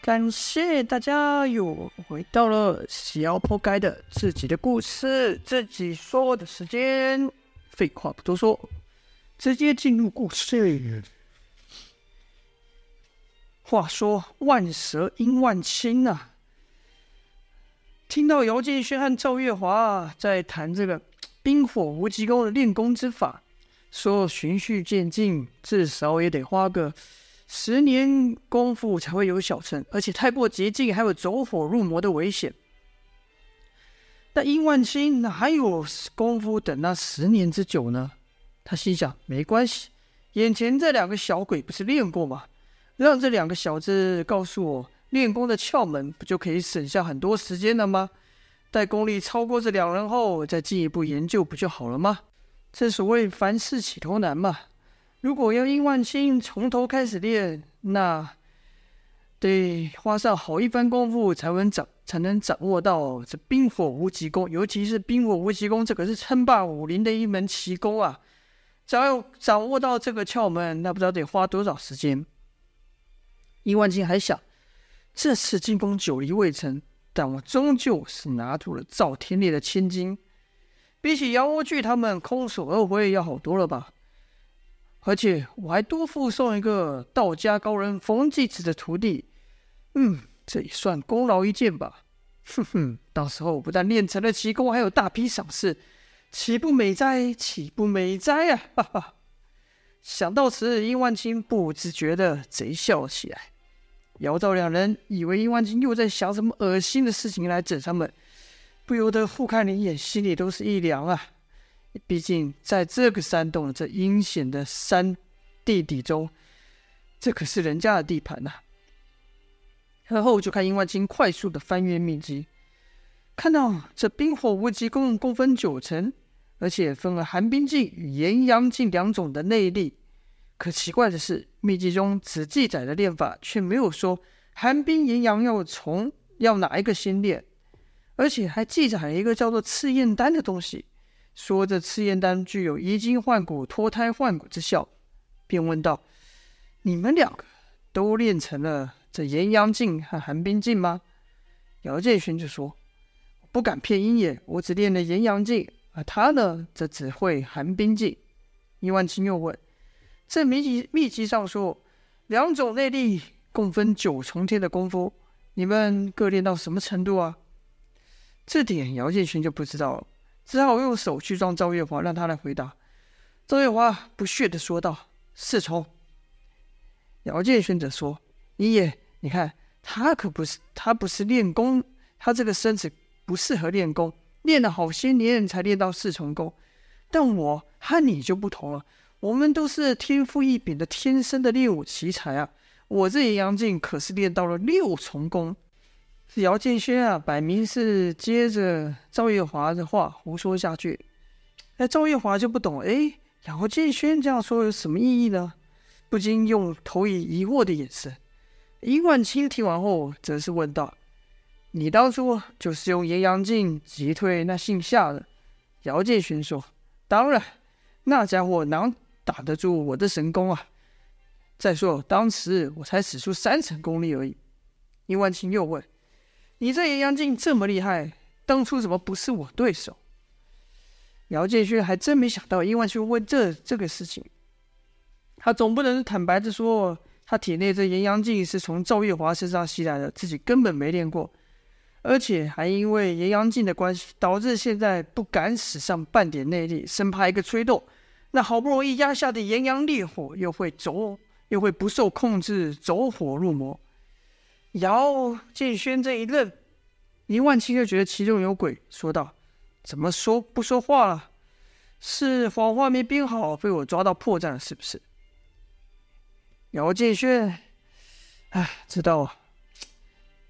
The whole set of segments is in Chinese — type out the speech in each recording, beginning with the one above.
感谢大家又回到了小破盖的自己的故事，自己说的时间。废话不多说，直接进入故事。话说万蛇因万青啊，听到姚建轩和赵月华在谈这个冰火无极功的练功之法，说循序渐进，至少也得花个十年功夫才会有小成，而且太过捷径还有走火入魔的危险。但殷万青哪有功夫等那十年之久呢？他心想：没关系，眼前这两个小鬼不是练过吗？让这两个小子告诉我练功的窍门，不就可以省下很多时间了吗？待功力超过这两人后，再进一步研究不就好了吗？正所谓凡事起头难嘛。如果要殷万青从头开始练，那得花上好一番功夫才能掌才能掌握到这冰火无极功。尤其是冰火无极功，这可是称霸武林的一门奇功啊！只要掌握到这个窍门，那不知道得花多少时间。殷万青还想，这次进攻久离未成，但我终究是拿住了赵天烈的千金，比起杨无惧他们空手而回要好多了吧？而且我还多附送一个道家高人冯继子的徒弟，嗯，这也算功劳一件吧。哼哼，到时候不但练成了奇功，还有大批赏赐，岂不美哉？岂不美哉啊！哈哈。想到此，殷万青不自觉地贼笑起来。姚赵两人以为殷万青又在想什么恶心的事情来整他们，不由得互看了一眼，心里都是一凉啊。毕竟在这个山洞这阴险的山地底中，这可是人家的地盘呐、啊。然后就看殷万青快速的翻阅秘籍，看到这冰火无极功共分九层。而且分了寒冰劲与炎阳劲两种的内力，可奇怪的是，秘籍中只记载了练法，却没有说寒冰炎阳要从要哪一个先练，而且还记载了一个叫做赤焰丹的东西，说这赤焰丹具有移筋换骨、脱胎换骨之效，便问道：“你们两个都练成了这炎阳镜和寒冰镜吗？”姚建勋就说：“不敢骗殷爷，我只练了炎阳镜。”而他呢，则只会寒冰劲。殷万青又问：“这秘籍秘籍上说，两种内力共分九重天的功夫，你们各练到什么程度啊？”这点姚建勋就不知道了，只好用手去撞赵月华，让他来回答。赵月华不屑地说道：“四重。”姚建勋则说：“你也，你看他可不是，他不是练功，他这个身子不适合练功。”练了好些年才练到四重功，但我和你就不同了，我们都是天赋异禀的天生的练武奇才啊！我这炎阳劲可是练到了六重功。姚建轩啊，摆明是接着赵月华的话胡说下去。哎，赵月华就不懂，哎，姚建轩这样说有什么意义呢？不禁用投以疑惑的眼神。殷万青听完后，则是问道。你当初就是用炎阳镜击退那姓夏的。姚建勋说：“当然，那家伙能挡得住我的神功啊！再说当时我才使出三成功力而已。”殷万青又问：“你这炎阳镜这么厉害，当初怎么不是我对手？”姚建勋还真没想到殷万去问这这个事情，他总不能坦白的说他体内这炎阳镜是从赵月华身上吸来的，自己根本没练过。而且还因为炎阳镜的关系，导致现在不敢使上半点内力，生怕一个吹动，那好不容易压下的炎阳烈火又会走，又会不受控制走火入魔。姚建轩这一愣，殷万青就觉得其中有鬼，说道：“怎么说不说话了？是谎话没编好，被我抓到破绽了，是不是？”姚建轩，哎，知道啊。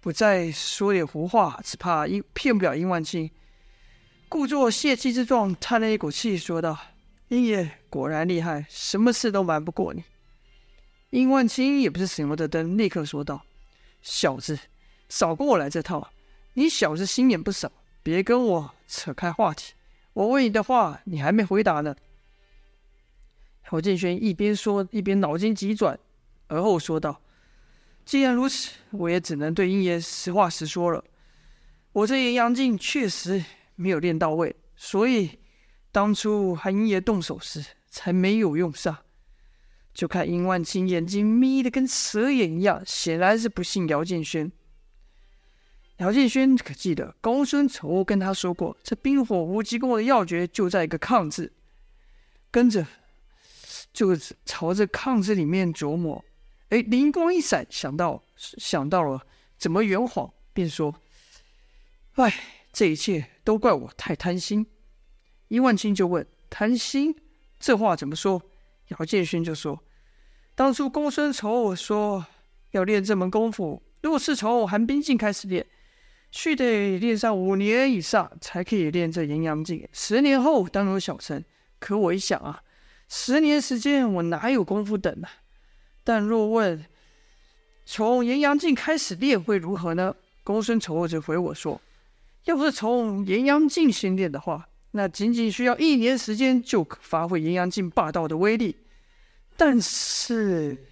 不再说点胡话，只怕因骗不了殷万青，故作泄气之状，叹了一口气，说道：“殷爷果然厉害，什么事都瞒不过你。”殷万青也不是省油的灯，立刻说道：“小子，少跟我来这套！你小子心眼不少，别跟我扯开话题。我问你的话，你还没回答呢。”侯建轩一边说，一边脑筋急转，而后说道。既然如此，我也只能对英爷实话实说了。我这炎阳镜确实没有练到位，所以当初和英爷动手时才没有用上。就看殷万清眼睛眯得跟蛇眼一样，显然是不信姚建轩。姚建轩可记得公孙丑跟他说过，这冰火无极功的要诀就在一个“抗”字，跟着就朝着“抗”字里面琢磨。哎，灵光一闪，想到想到了怎么圆谎，便说：“哎，这一切都怪我太贪心。”殷万清就问：“贪心？这话怎么说？”姚建勋就说：“当初公孙丑我说要练这门功夫，若是从寒冰镜开始练，须得练上五年以上才可以练这炎阳镜。十年后当有小成。可我一想啊，十年时间我哪有功夫等呢？”但若问从炎阳镜开始练会如何呢？公孙丑就回我说：“要不是从炎阳镜先练的话，那仅仅需要一年时间就可发挥阴阳镜霸道的威力。但是，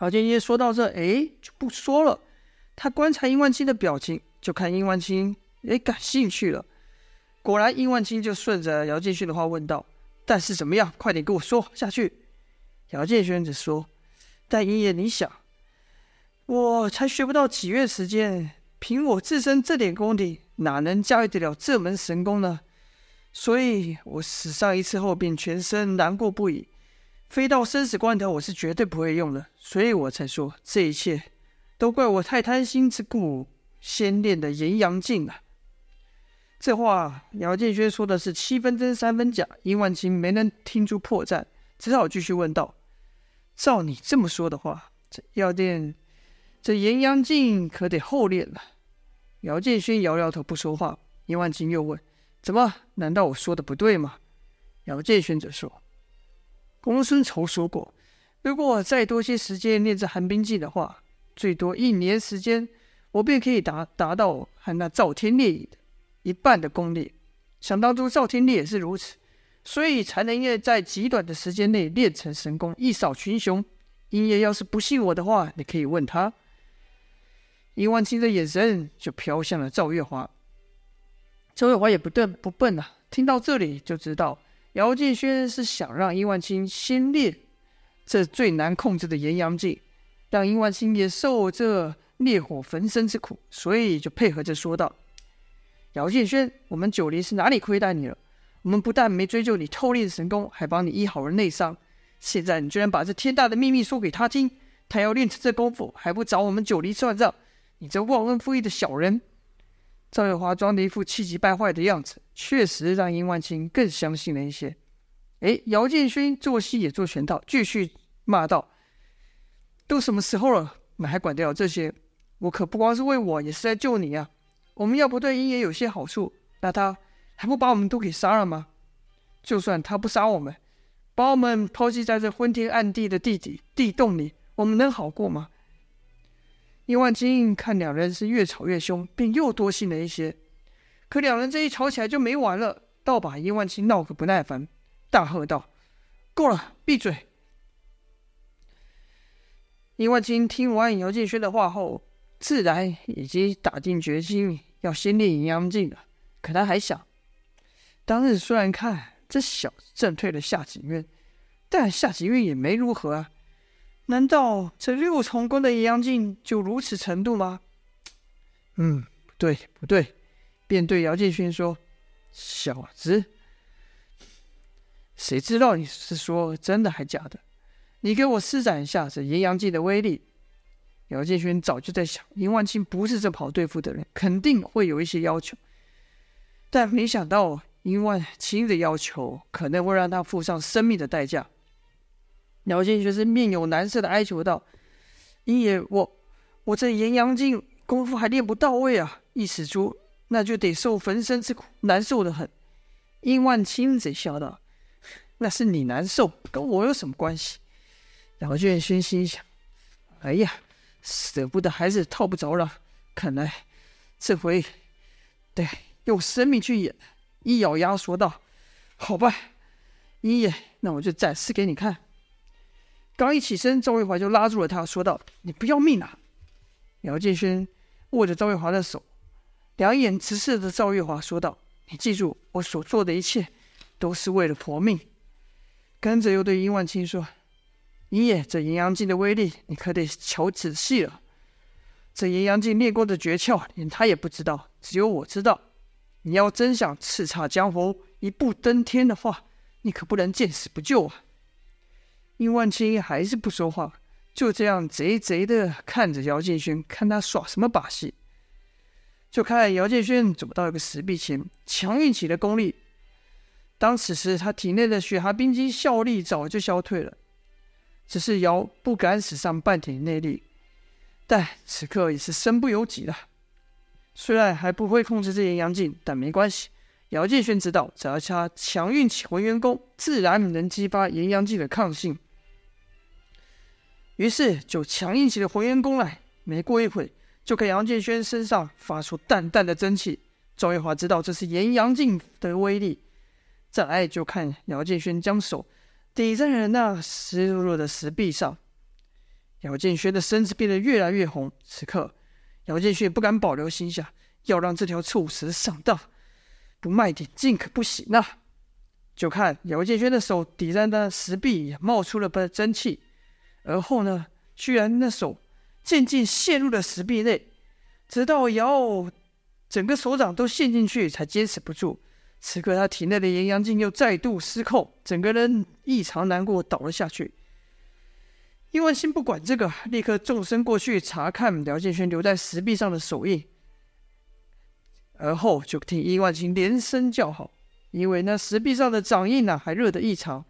姚建业说到这，哎，就不说了。他观察殷万青的表情，就看殷万青哎感兴趣了。果然，殷万青就顺着姚建勋的话问道：‘但是怎么样？快点跟我说下去。’”姚建轩子说：“但爷爷，你想，我才学不到几月时间，凭我自身这点功底，哪能驾驭得了这门神功呢？所以，我死上一次后，便全身难过不已。非到生死关头，我是绝对不会用的。所以我才说，这一切都怪我太贪心之故，先练的炎阳镜啊。”这话，姚建轩说的是七分真三分假。殷万青没能听出破绽。只好继续问道：“照你这么说的话，这药店这炎阳镜可得后练了。”姚建勋摇摇头不说话。殷万金又问：“怎么？难道我说的不对吗？”姚建勋则说：“公孙仇说过，如果我再多些时间练这寒冰镜的话，最多一年时间，我便可以达达到和那赵天烈的一半的功力。想当初赵天烈也是如此。”所以才能业在极短的时间内练成神功，一扫群雄。英爷要是不信我的话，你可以问他。殷万青的眼神就飘向了赵月华。赵月华也不笨不笨啊，听到这里就知道姚建轩是想让殷万青先练这最难控制的炎阳镜，让殷万青也受这烈火焚身之苦，所以就配合着说道：“姚建轩，我们九黎是哪里亏待你了？”我们不但没追究你偷练神功，还帮你医好了内伤。现在你居然把这天大的秘密说给他听，他要练成这功夫，还不找我们九黎算账？你这忘恩负义的小人！赵月华装的一副气急败坏的样子，确实让殷万青更相信了一些。哎，姚建勋做戏也做全套，继续骂道：“都什么时候了，你还管得了这些？我可不光是为我，也是在救你啊！我们要不对鹰爷有些好处，那他……”还不把我们都给杀了吗？就算他不杀我们，把我们抛弃在这昏天暗地的地底地洞里，我们能好过吗？伊万金看两人是越吵越凶，便又多心了一些。可两人这一吵起来就没完了，倒把伊万金闹个不耐烦，大喝道：“够了，闭嘴！”伊万金听完姚建轩的话后，自然已经打定决心要先练阴阳镜了。可他还想。当日虽然看这小子震退了夏景渊，但夏景渊也没如何啊。难道这六重功的炎阳镜就如此程度吗？嗯，不对，不对。便对姚建勋说：“小子，谁知道你是说真的还假的？你给我施展一下这炎阳镜的威力。”姚建勋早就在想，殷万青不是这么好对付的人，肯定会有一些要求，但没想到。殷万青的要求可能会让他付上生命的代价。姚建学是面有难色的哀求道：“鹰爷，我我这炎阳镜功夫还练不到位啊！一使出，那就得受焚身之苦，难受的很。”殷万青贼笑道：“那是你难受，跟我有什么关系？”姚建勋心想：“哎呀，舍不得还是套不着了，看来这回得用生命去演。”一咬牙说道：“好吧，鹰爷，那我就展示给你看。”刚一起身，赵月华就拉住了他，说道：“你不要命啊！”姚建轩握着赵月华的手，两眼直视着赵月华，说道：“你记住，我所做的一切都是为了活命。”跟着又对殷万青说：“爷爷，这炎阳镜的威力，你可得瞧仔细了。这炎阳镜练功的诀窍，连他也不知道，只有我知道。你要真想叱咤江湖、一步登天的话，你可不能见死不救啊！”殷万青还是不说话，就这样贼贼的看着姚建轩，看他耍什么把戏。就看姚建轩走到一个石壁前，强运起了功力。当此时，他体内的血蛤冰肌效力早就消退了，只是姚不敢使上半点内力。但此刻也是身不由己了。虽然还不会控制这炎阳镜，但没关系。姚建轩知道，只要他强运起浑元功，自然能激发炎阳镜的抗性。于是就强硬起了浑元功来。没过一会，就看姚建轩身上发出淡淡的真气。赵月华知道这是炎阳镜的威力。再来就看姚建轩将手抵在了那湿漉漉的石壁上。姚建轩的身子变得越来越红。此刻，姚建轩不敢保留，心想要让这条臭蛇上当，不卖点劲可不行啊！就看姚建轩的手抵在那石壁，也冒出了真气。而后呢，居然那手渐渐陷入了石壁内，直到姚整个手掌都陷进去，才坚持不住。此刻他体内的炎阳镜又再度失控，整个人异常难过，倒了下去。殷万青不管这个，立刻纵身过去查看姚建轩留在石壁上的手印，而后就听殷万青连声叫好，因为那石壁上的掌印呢、啊、还热得异常。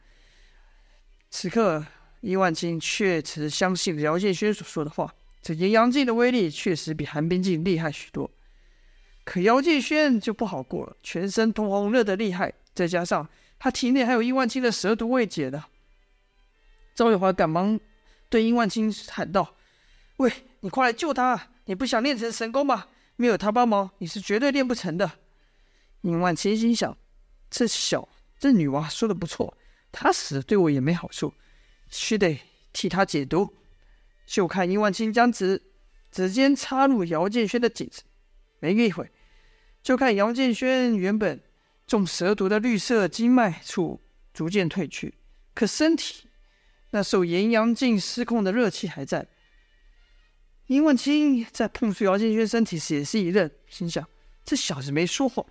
此刻。殷万青确实相信姚建轩所说的话，这炎阳镜的威力确实比寒冰镜厉害许多。可姚建轩就不好过了，全身通红，热得厉害，再加上他体内还有殷万青的蛇毒未解的。赵月华赶忙对殷万青喊道：“喂，你快来救他！你不想练成神功吗？没有他帮忙，你是绝对练不成的。”殷万青心想：这小这女娃说的不错，她死对我也没好处。须得替他解毒，就看殷万青将指指尖插入姚建轩的颈子，没一会，就看姚建轩原本中蛇毒的绿色经脉处逐渐退去，可身体那受炎阳镜失控的热气还在。殷万青在碰触姚建轩身体时也是一愣，心想：这小子没说谎，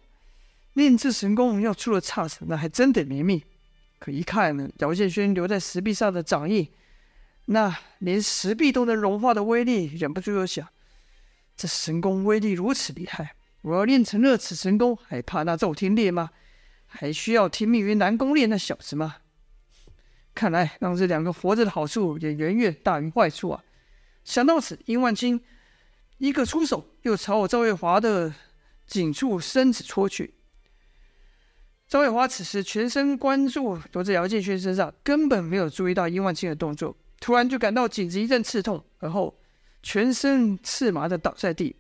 练这神功要出了差池，那还真得没命。可一看呢，姚建轩留在石壁上的掌印，那连石壁都能融化的威力，忍不住又想：这神功威力如此厉害，我要练成了此神功，还怕那赵天烈吗？还需要听命于南宫烈那小子吗？看来让这两个活着的好处也远远大于坏处啊！想到此，殷万青一个出手，又朝我赵月华的颈处身子戳去。赵月华此时全神关注都在姚建轩身上，根本没有注意到殷万青的动作。突然就感到颈子一阵刺痛，而后全身刺麻的倒在地，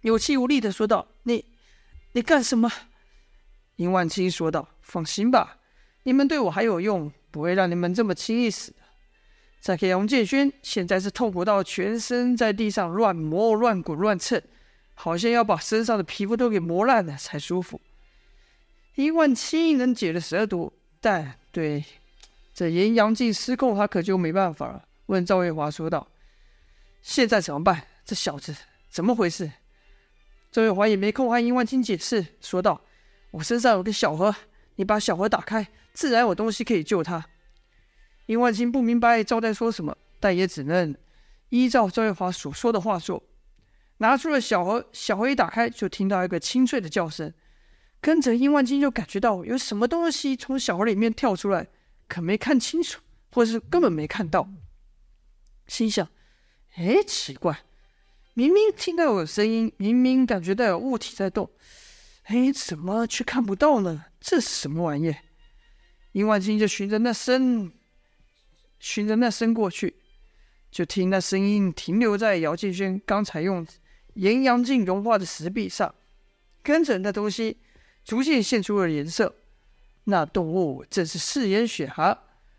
有气无力的说道：“你，你干什么？”殷万青说道：“放心吧，你们对我还有用，不会让你们这么轻易死的。”再看姚建轩，现在是痛苦到全身在地上乱磨、乱滚、乱蹭，好像要把身上的皮肤都给磨烂了才舒服。殷万青能解了蛇毒，但对这炎阳镜失控，他可就没办法了。问赵月华说道：“现在怎么办？这小子怎么回事？”赵月华也没空和殷万青解释，说道：“我身上有个小盒，你把小盒打开，自然有东西可以救他。”殷万青不明白赵在说什么，但也只能依照赵月华所说的话做，拿出了小盒。小盒一打开，就听到一个清脆的叫声。跟着殷万金就感觉到有什么东西从小河里面跳出来，可没看清楚，或是根本没看到。心想：哎，奇怪，明明听到有声音，明明感觉到有物体在动，哎，怎么却看不到呢？这是什么玩意？殷万金就循着那声，循着那声过去，就听那声音停留在姚建轩刚才用炎阳镜融化的石壁上，跟着那东西。逐渐现出了颜色，那动物正是四眼雪蛤，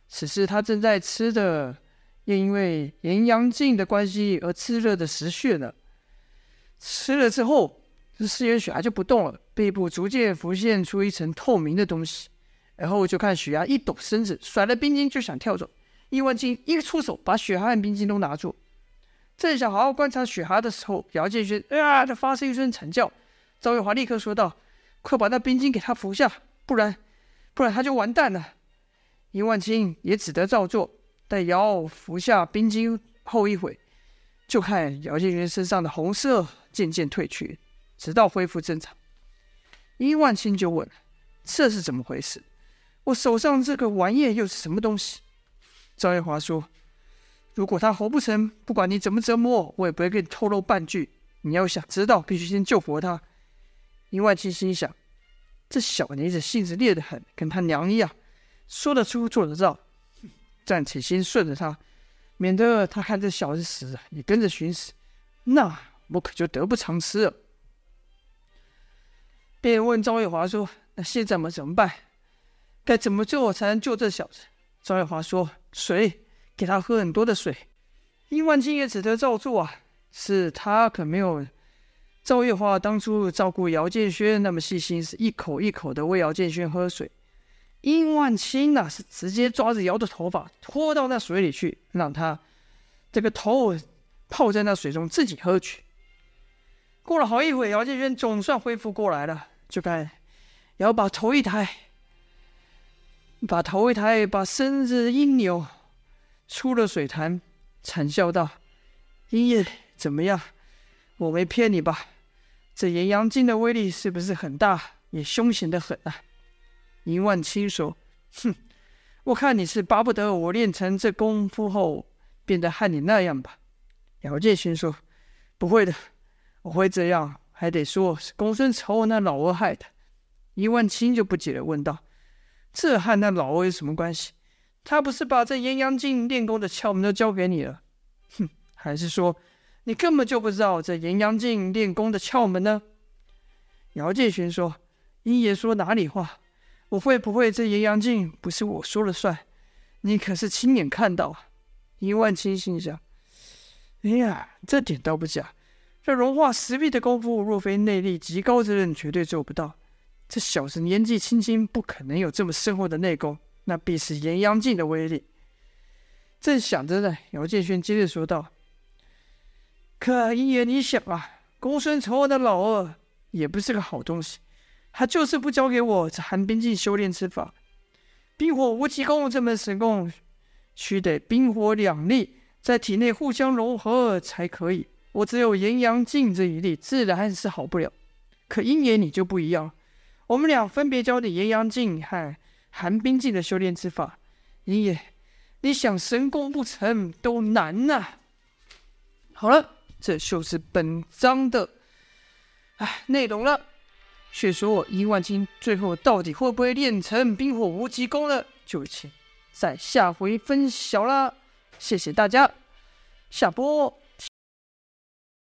此时他正在吃的，又因为炎阳镜的关系而炽热的石穴呢。吃了之后，这四眼雪蛤就不动了，背部逐渐浮现出一层透明的东西。然后就看雪蛤一抖身子，甩了冰晶就想跳走。伊万金一出手，把雪蛤和冰晶都拿住。正想好好观察雪蛤的时候，姚建勋啊的发出一声惨叫。赵月华立刻说道：“快把那冰晶给他服下，不然，不然他就完蛋了。”伊万青也只得照做。待姚服下冰晶后一会，就看姚建勋身上的红色渐渐褪去，直到恢复正常。伊万青就问：“这是怎么回事？我手上这个玩意又是什么东西？”赵月华说：“如果他活不成，不管你怎么折磨，我也不会给你透露半句。你要想知道，必须先救活他。”伊万青心想：“这小妮子性子烈得很，跟他娘一样，说得出做得到。暂且先顺着他，免得他看这小子死也跟着寻死，那我可就得不偿失了。”便问赵月华说：“那现在我们怎么办？该怎么做才能救这小子？”赵月华说：“水，给他喝很多的水。”殷万金也只得照做啊。是他可没有赵月华当初照顾姚建轩那么细心，是一口一口的喂姚建轩喝水。殷万清呐，是直接抓着姚的头发拖到那水里去，让他这个头泡在那水中自己喝去。过了好一会，姚建轩总算恢复过来了，就看姚把头一抬。把头一抬，把身子一扭，出了水潭，惨笑道：“英爷，怎么样？我没骗你吧？这炎阳镜的威力是不是很大，也凶险的很啊？”殷万青说：“哼，我看你是巴不得我练成这功夫后变得和你那样吧？”姚建勋说：“不会的，我会这样，还得说是公孙丑那老二害的。”殷万青就不解地问道。这和那老欧有什么关系？他不是把这炎阳镜练功的窍门都教给你了？哼，还是说你根本就不知道这炎阳镜练功的窍门呢？姚建勋说：“英爷说哪里话？我会不会这炎阳镜不是我说了算？你可是亲眼看到啊！”殷万青心想：“哎呀，这点倒不假。这融化石壁的功夫，若非内力极高之人，绝对做不到。”这小子年纪轻轻，不可能有这么深厚的内功，那必是炎阳镜的威力。正想着呢，姚建勋接着说道：“可英爷，你想啊，公孙丑的老二也不是个好东西，他就是不教给我这寒冰镜修炼之法。冰火无极功这门神功，需得冰火两力在体内互相融合才可以。我只有炎阳镜这一力，自然是好不了。可英爷你就不一样。”我们俩分别教你炎阳镜和寒冰镜的修炼之法，英爷，你想神功不成都难呐、好了，这就是本章的哎内容了。却说我伊万青最后到底会不会练成冰火无极功呢？就请在下回分晓啦。谢谢大家，下播。